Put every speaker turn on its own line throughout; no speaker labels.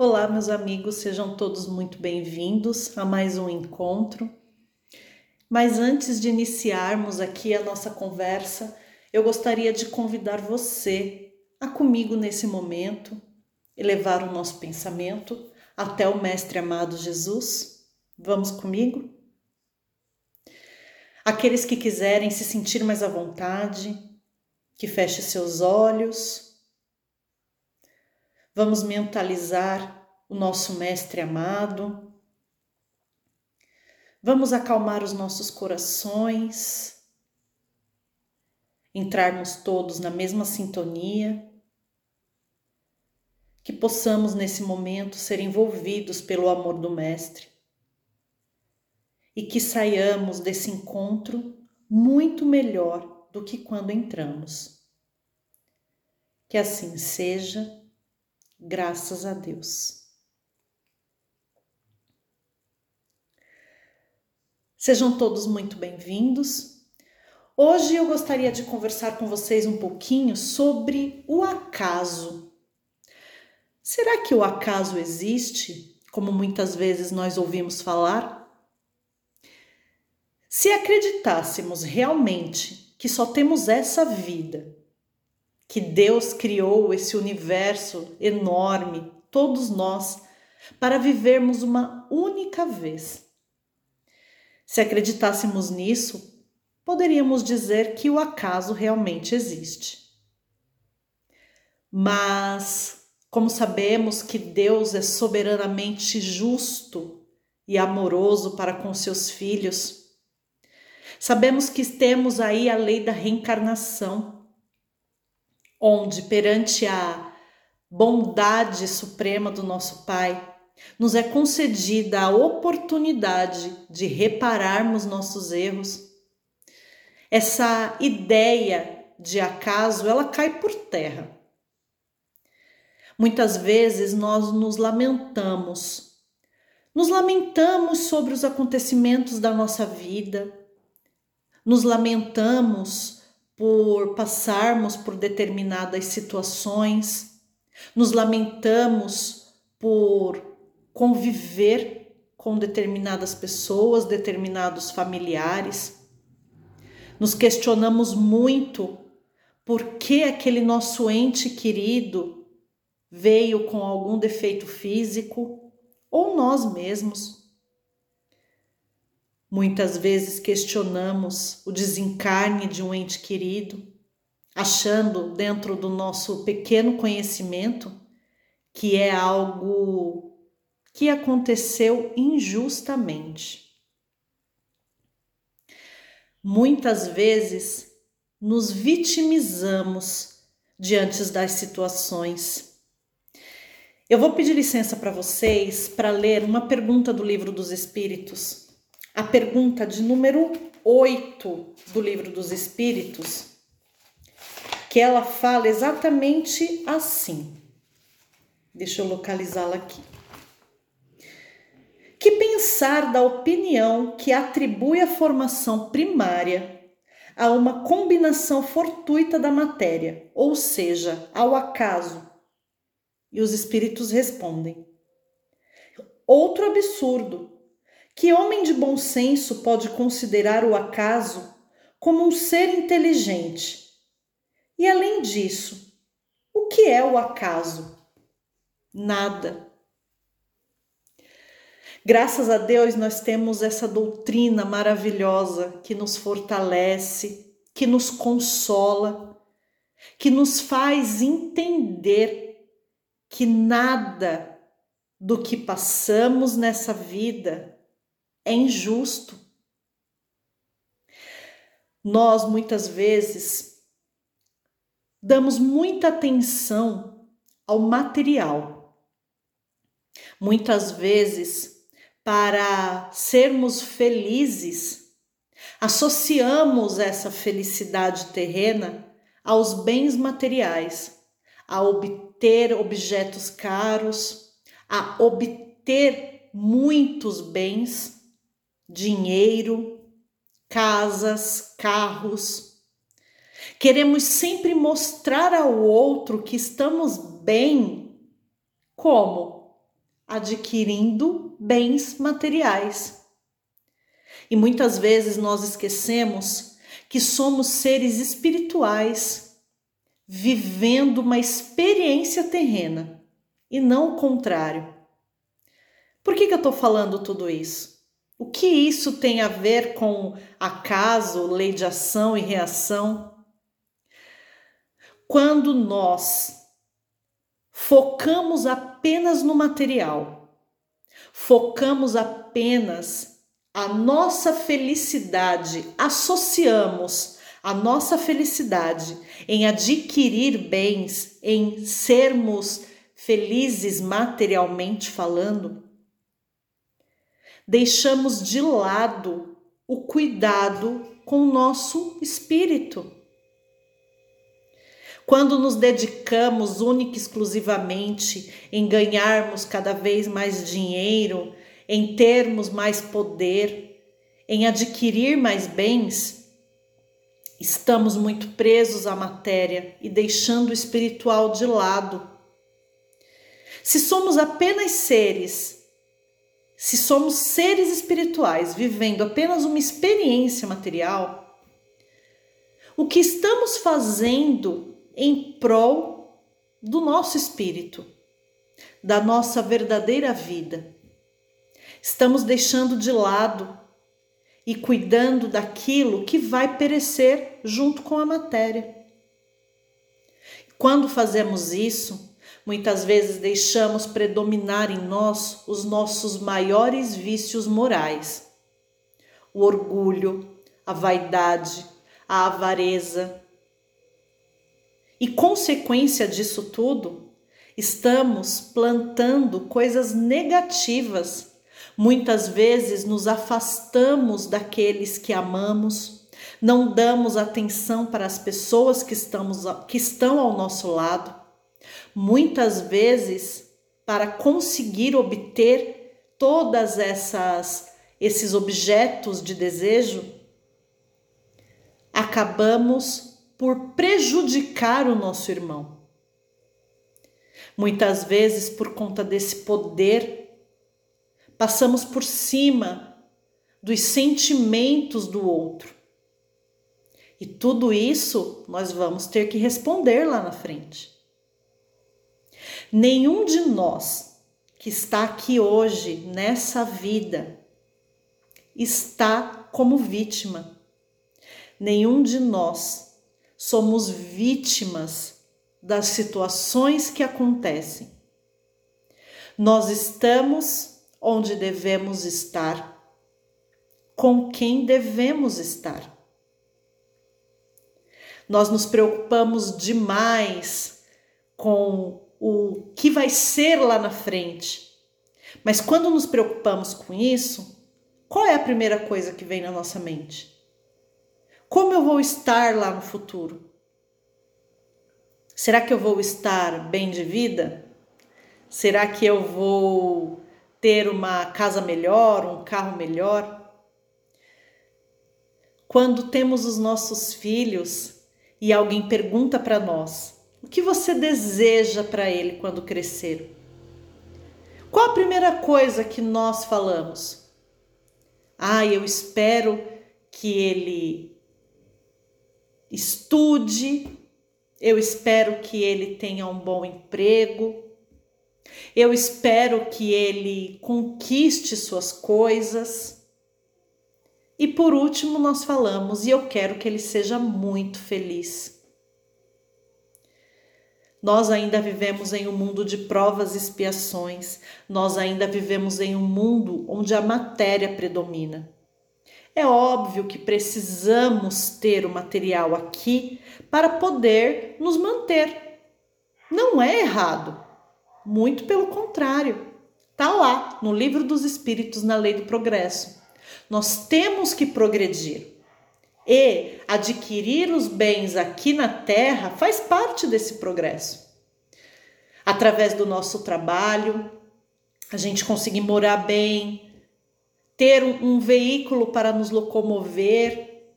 Olá, meus amigos, sejam todos muito bem-vindos a mais um encontro. Mas antes de iniciarmos aqui a nossa conversa, eu gostaria de convidar você a comigo nesse momento elevar o nosso pensamento até o Mestre amado Jesus. Vamos comigo? Aqueles que quiserem se sentir mais à vontade, que feche seus olhos Vamos mentalizar o nosso Mestre amado. Vamos acalmar os nossos corações, entrarmos todos na mesma sintonia, que possamos nesse momento ser envolvidos pelo amor do Mestre e que saiamos desse encontro muito melhor do que quando entramos. Que assim seja Graças a Deus. Sejam todos muito bem-vindos. Hoje eu gostaria de conversar com vocês um pouquinho sobre o acaso. Será que o acaso existe, como muitas vezes nós ouvimos falar? Se acreditássemos realmente que só temos essa vida que Deus criou esse universo enorme, todos nós, para vivermos uma única vez. Se acreditássemos nisso, poderíamos dizer que o acaso realmente existe. Mas, como sabemos que Deus é soberanamente justo e amoroso para com seus filhos, sabemos que temos aí a lei da reencarnação onde, perante a bondade suprema do nosso Pai, nos é concedida a oportunidade de repararmos nossos erros. Essa ideia de acaso, ela cai por terra. Muitas vezes nós nos lamentamos. Nos lamentamos sobre os acontecimentos da nossa vida. Nos lamentamos por passarmos por determinadas situações, nos lamentamos por conviver com determinadas pessoas, determinados familiares. Nos questionamos muito por que aquele nosso ente querido veio com algum defeito físico ou nós mesmos. Muitas vezes questionamos o desencarne de um ente querido, achando dentro do nosso pequeno conhecimento que é algo que aconteceu injustamente. Muitas vezes nos vitimizamos diante das situações. Eu vou pedir licença para vocês para ler uma pergunta do livro dos Espíritos a pergunta de número 8 do Livro dos Espíritos, que ela fala exatamente assim. Deixa eu localizá-la aqui. Que pensar da opinião que atribui a formação primária a uma combinação fortuita da matéria, ou seja, ao acaso? E os espíritos respondem: Outro absurdo que homem de bom senso pode considerar o acaso como um ser inteligente? E além disso, o que é o acaso? Nada. Graças a Deus nós temos essa doutrina maravilhosa que nos fortalece, que nos consola, que nos faz entender que nada do que passamos nessa vida é injusto. Nós muitas vezes damos muita atenção ao material. Muitas vezes, para sermos felizes, associamos essa felicidade terrena aos bens materiais, a obter objetos caros, a obter muitos bens dinheiro, casas, carros. Queremos sempre mostrar ao outro que estamos bem. Como? adquirindo bens materiais. E muitas vezes nós esquecemos que somos seres espirituais, vivendo uma experiência terrena e não o contrário. Por que, que eu estou falando tudo isso? O que isso tem a ver com acaso, lei de ação e reação? Quando nós focamos apenas no material, focamos apenas a nossa felicidade, associamos a nossa felicidade em adquirir bens, em sermos felizes materialmente falando, deixamos de lado o cuidado com o nosso espírito. Quando nos dedicamos única e exclusivamente em ganharmos cada vez mais dinheiro, em termos mais poder, em adquirir mais bens, estamos muito presos à matéria e deixando o espiritual de lado. Se somos apenas seres se somos seres espirituais vivendo apenas uma experiência material, o que estamos fazendo em prol do nosso espírito, da nossa verdadeira vida? Estamos deixando de lado e cuidando daquilo que vai perecer junto com a matéria. Quando fazemos isso, Muitas vezes deixamos predominar em nós os nossos maiores vícios morais: o orgulho, a vaidade, a avareza. E consequência disso tudo, estamos plantando coisas negativas. Muitas vezes nos afastamos daqueles que amamos, não damos atenção para as pessoas que, estamos, que estão ao nosso lado Muitas vezes, para conseguir obter todas essas esses objetos de desejo, acabamos por prejudicar o nosso irmão. Muitas vezes, por conta desse poder, passamos por cima dos sentimentos do outro. E tudo isso nós vamos ter que responder lá na frente. Nenhum de nós que está aqui hoje, nessa vida, está como vítima. Nenhum de nós somos vítimas das situações que acontecem. Nós estamos onde devemos estar, com quem devemos estar. Nós nos preocupamos demais com o que vai ser lá na frente. Mas quando nos preocupamos com isso, qual é a primeira coisa que vem na nossa mente? Como eu vou estar lá no futuro? Será que eu vou estar bem de vida? Será que eu vou ter uma casa melhor, um carro melhor? Quando temos os nossos filhos e alguém pergunta para nós: o que você deseja para ele quando crescer? Qual a primeira coisa que nós falamos? Ah, eu espero que ele estude, eu espero que ele tenha um bom emprego, eu espero que ele conquiste suas coisas. E por último, nós falamos, e eu quero que ele seja muito feliz. Nós ainda vivemos em um mundo de provas e expiações, nós ainda vivemos em um mundo onde a matéria predomina. É óbvio que precisamos ter o material aqui para poder nos manter. Não é errado, muito pelo contrário. Está lá no livro dos Espíritos, na lei do progresso. Nós temos que progredir. E adquirir os bens aqui na terra faz parte desse progresso. Através do nosso trabalho, a gente conseguir morar bem, ter um, um veículo para nos locomover,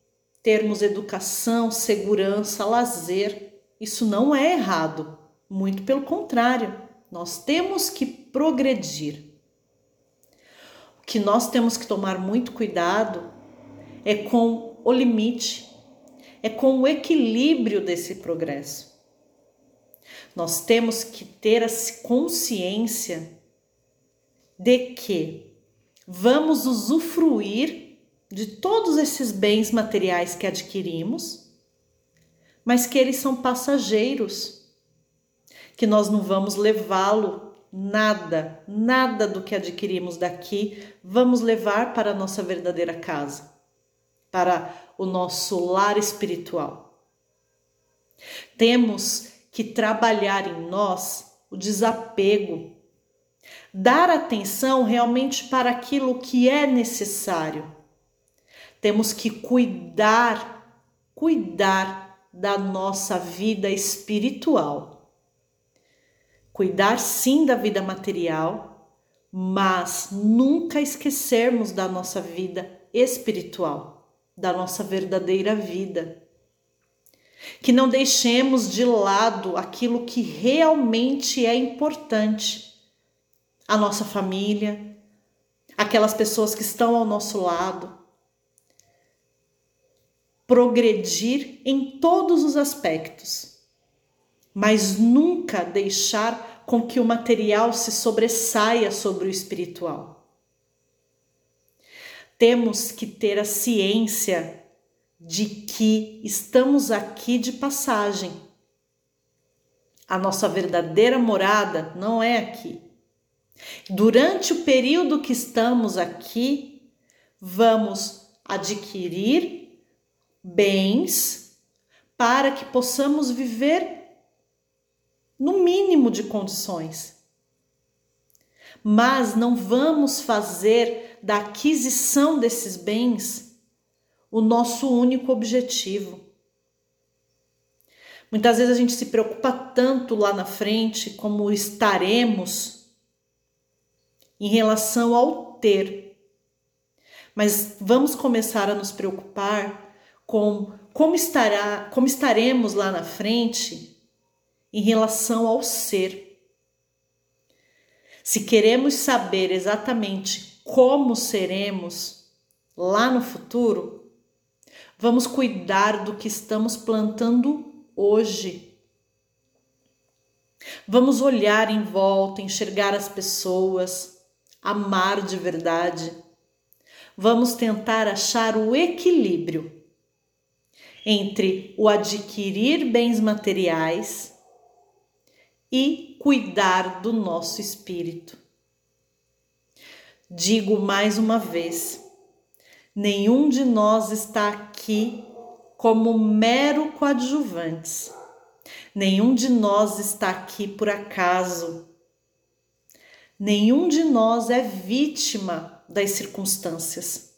termos educação, segurança, lazer. Isso não é errado, muito pelo contrário. Nós temos que progredir. O que nós temos que tomar muito cuidado é com o limite, é com o equilíbrio desse progresso. Nós temos que ter a consciência de que vamos usufruir de todos esses bens materiais que adquirimos, mas que eles são passageiros, que nós não vamos levá-lo nada, nada do que adquirimos daqui, vamos levar para a nossa verdadeira casa, para o nosso lar espiritual. Temos que trabalhar em nós o desapego, dar atenção realmente para aquilo que é necessário. Temos que cuidar, cuidar da nossa vida espiritual. Cuidar sim da vida material, mas nunca esquecermos da nossa vida espiritual, da nossa verdadeira vida que não deixemos de lado aquilo que realmente é importante. A nossa família, aquelas pessoas que estão ao nosso lado. Progredir em todos os aspectos, mas nunca deixar com que o material se sobressaia sobre o espiritual. Temos que ter a ciência de que estamos aqui de passagem. A nossa verdadeira morada não é aqui. Durante o período que estamos aqui, vamos adquirir bens para que possamos viver no mínimo de condições. Mas não vamos fazer da aquisição desses bens o nosso único objetivo. Muitas vezes a gente se preocupa tanto lá na frente como estaremos em relação ao ter. Mas vamos começar a nos preocupar com como estará, como estaremos lá na frente em relação ao ser. Se queremos saber exatamente como seremos lá no futuro, Vamos cuidar do que estamos plantando hoje. Vamos olhar em volta, enxergar as pessoas, amar de verdade. Vamos tentar achar o equilíbrio entre o adquirir bens materiais e cuidar do nosso espírito. Digo mais uma vez: Nenhum de nós está aqui como mero coadjuvantes. Nenhum de nós está aqui por acaso. Nenhum de nós é vítima das circunstâncias.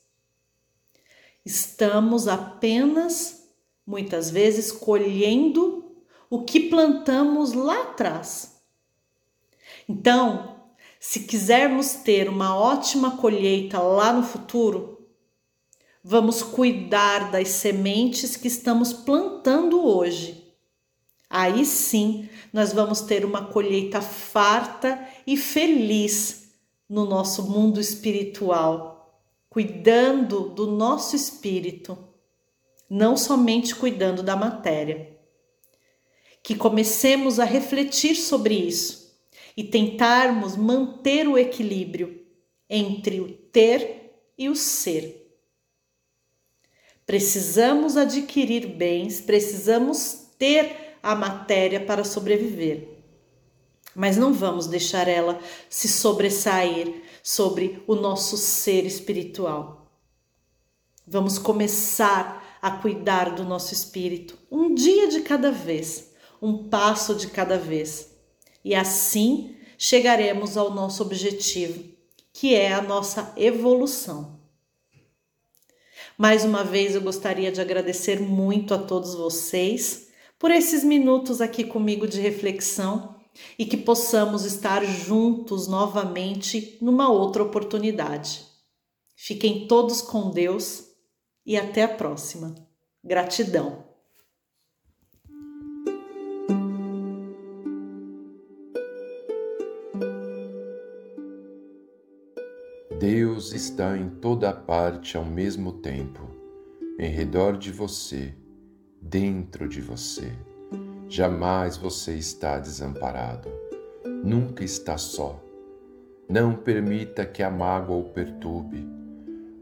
Estamos apenas, muitas vezes, colhendo o que plantamos lá atrás. Então, se quisermos ter uma ótima colheita lá no futuro, vamos cuidar das sementes que estamos plantando hoje. Aí sim, nós vamos ter uma colheita farta e feliz no nosso mundo espiritual, cuidando do nosso espírito, não somente cuidando da matéria. Que comecemos a refletir sobre isso e tentarmos manter o equilíbrio entre o ter e o ser Precisamos adquirir bens, precisamos ter a matéria para sobreviver. Mas não vamos deixar ela se sobressair sobre o nosso ser espiritual. Vamos começar a cuidar do nosso espírito, um dia de cada vez, um passo de cada vez. E assim chegaremos ao nosso objetivo, que é a nossa evolução. Mais uma vez eu gostaria de agradecer muito a todos vocês por esses minutos aqui comigo de reflexão e que possamos estar juntos novamente numa outra oportunidade. Fiquem todos com Deus e até a próxima. Gratidão.
Deus está em toda parte ao mesmo tempo, em redor de você, dentro de você. Jamais você está desamparado, nunca está só. Não permita que a mágoa o perturbe.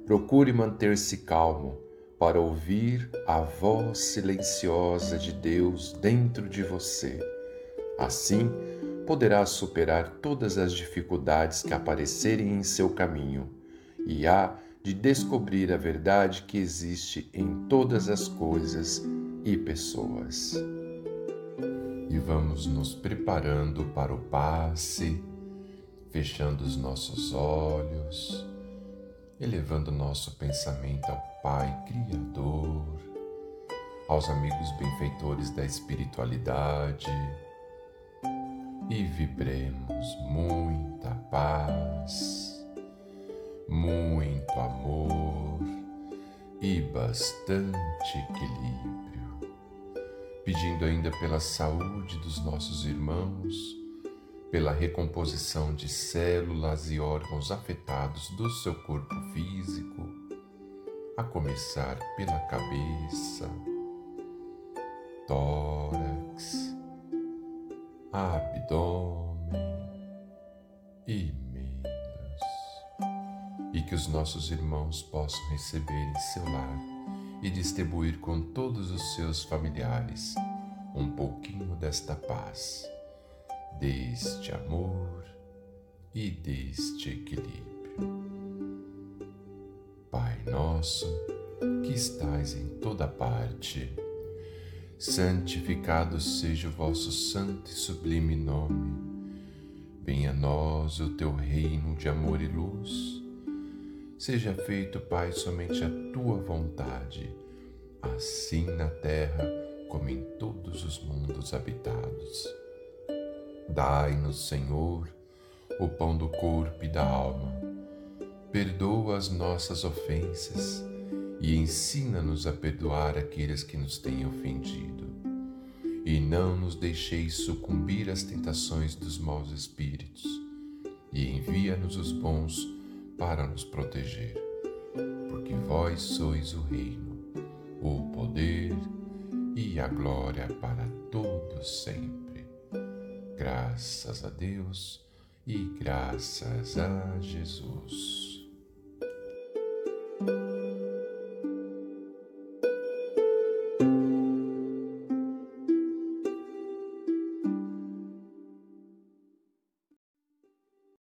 Procure manter-se calmo para ouvir a voz silenciosa de Deus dentro de você. Assim, poderá superar todas as dificuldades que aparecerem em seu caminho e há de descobrir a verdade que existe em todas as coisas e pessoas. E vamos nos preparando para o passe, fechando os nossos olhos, elevando nosso pensamento ao Pai Criador, aos amigos benfeitores da espiritualidade e vibremos muita paz, muito amor e bastante equilíbrio, pedindo ainda pela saúde dos nossos irmãos, pela recomposição de células e órgãos afetados do seu corpo físico, a começar pela cabeça, tórax, abdômen e membros, e que os nossos irmãos possam receber em seu lar e distribuir com todos os seus familiares um pouquinho desta paz, deste amor e deste equilíbrio. Pai nosso, que estais em toda parte, santificado seja o vosso santo e sublime nome. Venha a nós o teu reino de amor e luz. Seja feito, Pai, somente a tua vontade, assim na terra como em todos os mundos habitados. Dai-nos, Senhor, o pão do corpo e da alma. Perdoa as nossas ofensas e ensina-nos a perdoar aqueles que nos têm ofendido. E não nos deixeis sucumbir às tentações dos maus espíritos, e envia-nos os bons para nos proteger, porque vós sois o reino, o poder e a glória para todos sempre. Graças a Deus e graças a Jesus.